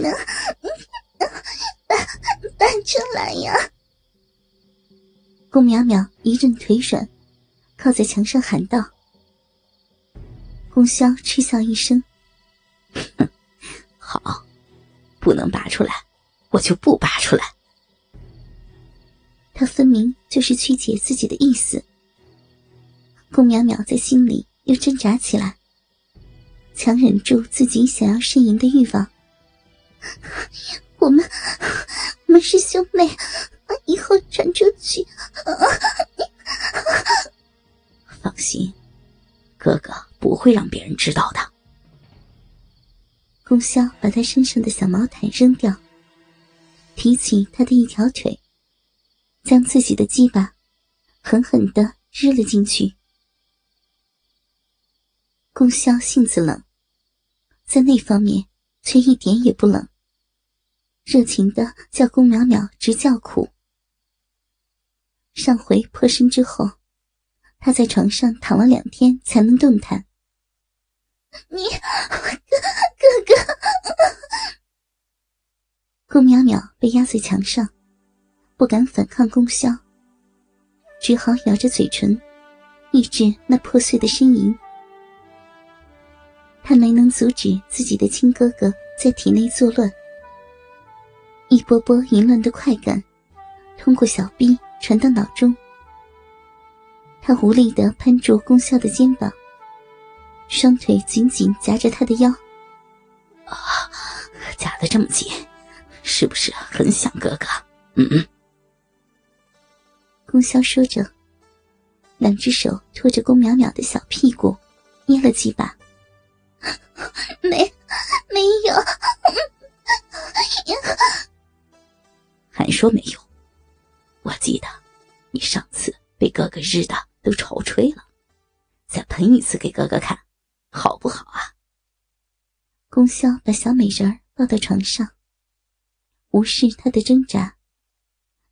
能拔拔出来呀？顾淼淼一阵腿软，靠在墙上喊道。宫萧嗤笑一声：“哼 好，不能拔出来，我就不拔出来。”他分明就是曲解自己的意思。顾淼淼在心里又挣扎起来，强忍住自己想要呻吟的欲望。师兄妹，以后传出去。放心，哥哥不会让别人知道的。宫萧把他身上的小毛毯扔掉，提起他的一条腿。将自己的鸡巴狠狠的日了进去。宫萧性子冷，在那方面却一点也不冷，热情的叫宫淼淼直叫苦。上回破身之后，他在床上躺了两天才能动弹。你哥哥哥，宫淼淼被压在墙上。不敢反抗功效，只好咬着嘴唇，抑制那破碎的呻吟。他没能阻止自己的亲哥哥在体内作乱，一波波淫乱的快感通过小臂传到脑中。他无力的攀住功效的肩膀，双腿紧紧夹着他的腰。啊，夹的这么紧，是不是很想哥哥？嗯嗯。宫萧说着，两只手托着宫淼淼的小屁股，捏了几把。没，没有，说没有？我记得你上次被哥哥日的都潮吹了，再喷一次给哥哥看，好不好啊？宫萧把小美人儿抱到床上，无视他的挣扎，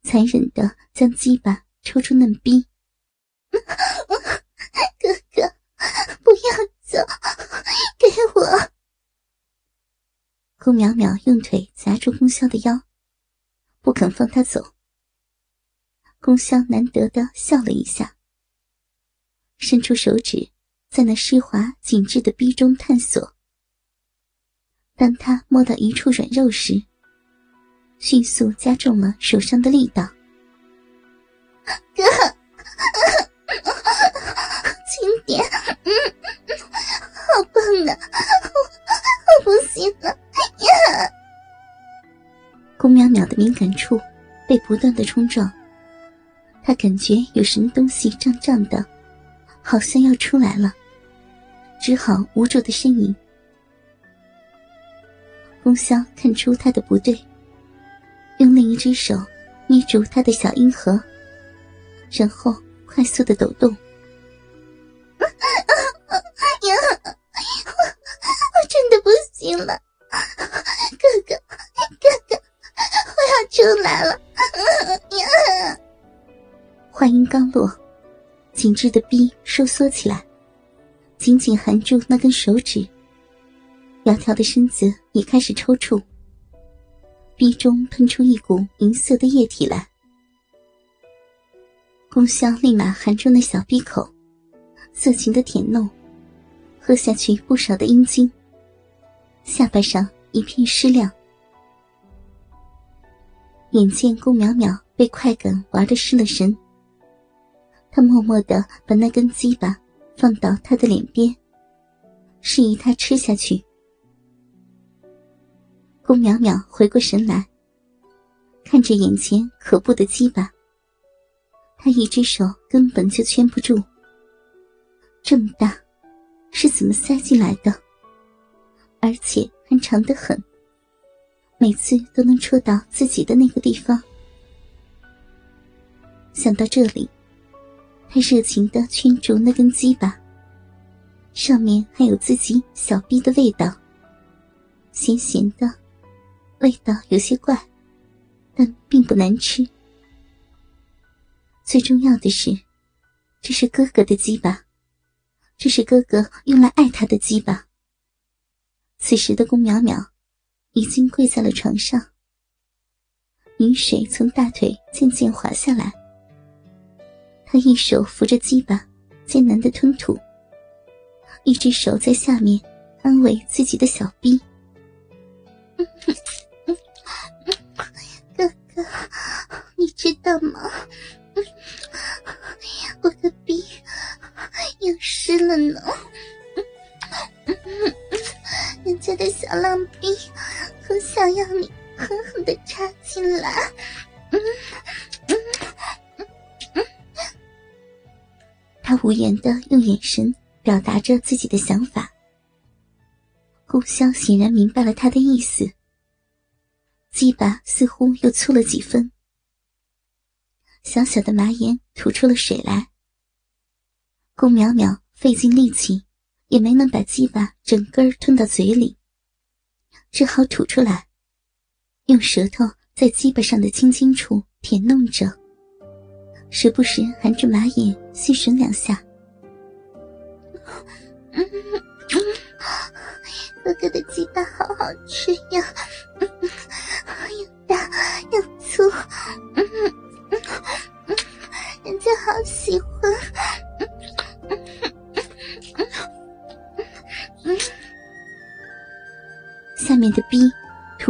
残忍的将鸡巴。抽出嫩逼，哥哥，不要走，给我！宫淼淼用腿夹住宫萧的腰，不肯放他走。宫萧难得的笑了一下，伸出手指在那湿滑紧致的逼中探索。当他摸到一处软肉时，迅速加重了手上的力道。哥，轻点，嗯，感处被不断的冲撞，他感觉有什么东西胀胀的，好像要出来了，只好无助的呻吟。风萧看出他的不对，用另一只手捏住他的小阴核。然后快速的抖动。出来了。话音刚落，紧致的臂收缩起来，紧紧含住那根手指。窈窕的身子也开始抽搐，鼻中喷出一股银色的液体来。宫香立马含住那小闭口，色情的舔弄，喝下去不少的阴茎。下巴上一片湿亮。眼见顾淼淼被快感玩的失了神，他默默的把那根鸡巴放到他的脸边，示意他吃下去。顾淼淼回过神来，看着眼前可怖的鸡巴。他一只手根本就圈不住，这么大，是怎么塞进来的？而且还长得很，每次都能戳到自己的那个地方。想到这里，他热情的圈住那根鸡巴，上面还有自己小臂的味道，咸咸的，味道有些怪，但并不难吃。最重要的是，这是哥哥的鸡巴，这是哥哥用来爱他的鸡巴。此时的宫淼淼已经跪在了床上，雨水从大腿渐渐滑下来。他一手扶着鸡巴，艰难的吞吐，一只手在下面安慰自己的小臂。哥哥，你知道吗？我的臂又湿了呢。人家的小浪逼，想要你狠狠的插进来。他无言的用眼神表达着自己的想法。顾潇显然明白了他的意思，鸡巴似乎又粗了几分，小小的麻眼吐出了水来。顾淼淼费尽力气，也没能把鸡巴整根吞到嘴里，只好吐出来，用舌头在鸡巴上的青筋处舔弄着。时不时含着马眼细吮两下，哥哥的鸡巴好好吃呀，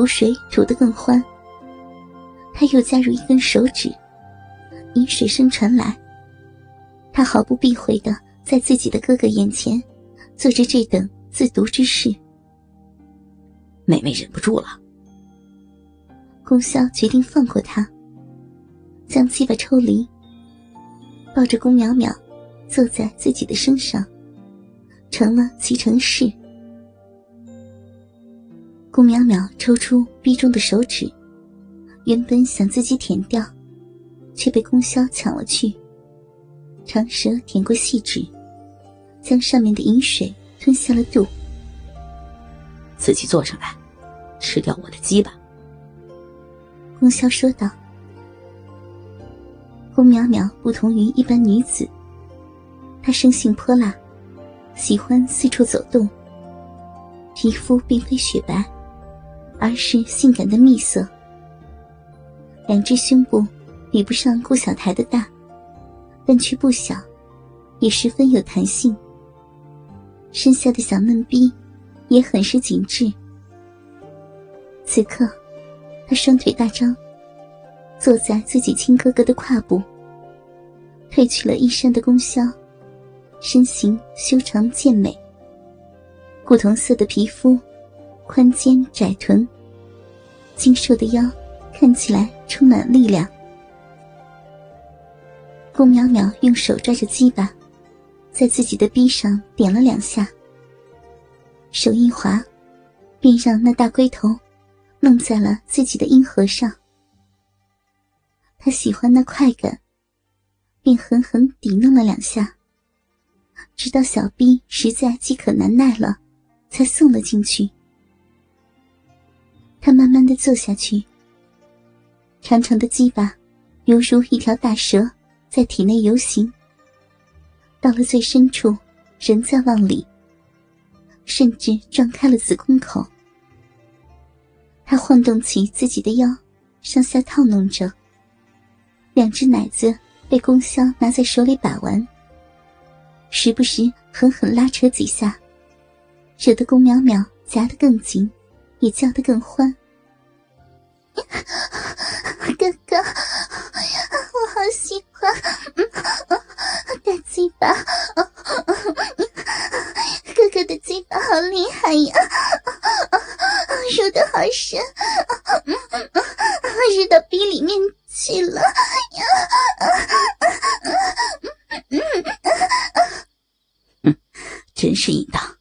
水吐得更欢，他又加入一根手指。饮水声传来，他毫不避讳的在自己的哥哥眼前做着这等自毒之事。妹妹忍不住了，宫萧决定放过他，将鸡巴抽离，抱着宫淼淼坐在自己的身上，成了骑乘式。宫淼淼抽出逼中的手指，原本想自己舔掉。却被宫萧抢了去，长舌舔过细指，将上面的饮水吞下了肚。自己坐上来，吃掉我的鸡吧。宫萧说道。宫淼淼不同于一般女子，她生性泼辣，喜欢四处走动。皮肤并非雪白，而是性感的蜜色，两只胸部。比不上顾小台的大，但却不小，也十分有弹性。身下的小嫩逼也很是紧致。此刻，他双腿大张，坐在自己亲哥哥的胯部，褪去了衣衫的宫销，身形修长健美，古铜色的皮肤，宽肩窄臀，精瘦的腰，看起来充满力量。顾淼淼用手抓着鸡巴，在自己的臂上点了两下。手一滑，便让那大龟头弄在了自己的阴核上。他喜欢那快感，便狠狠抵弄了两下，直到小臂实在饥渴难耐了，才送了进去。他慢慢的坐下去，长长的鸡巴犹如一条大蛇。在体内游行，到了最深处，仍在往里，甚至撞开了子宫口。他晃动起自己的腰，上下套弄着，两只奶子被宫萧拿在手里把玩，时不时狠狠拉扯几下，惹得宫淼淼夹得更紧，也叫得更欢。哥哥，我好喜欢大鸡巴，哥哥的鸡巴好厉害呀，入的好深，入到逼里面去了呀！真是淫荡，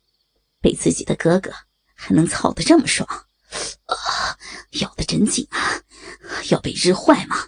被自己的哥哥还能操得这么爽。啊，咬得真紧啊！要被日坏吗？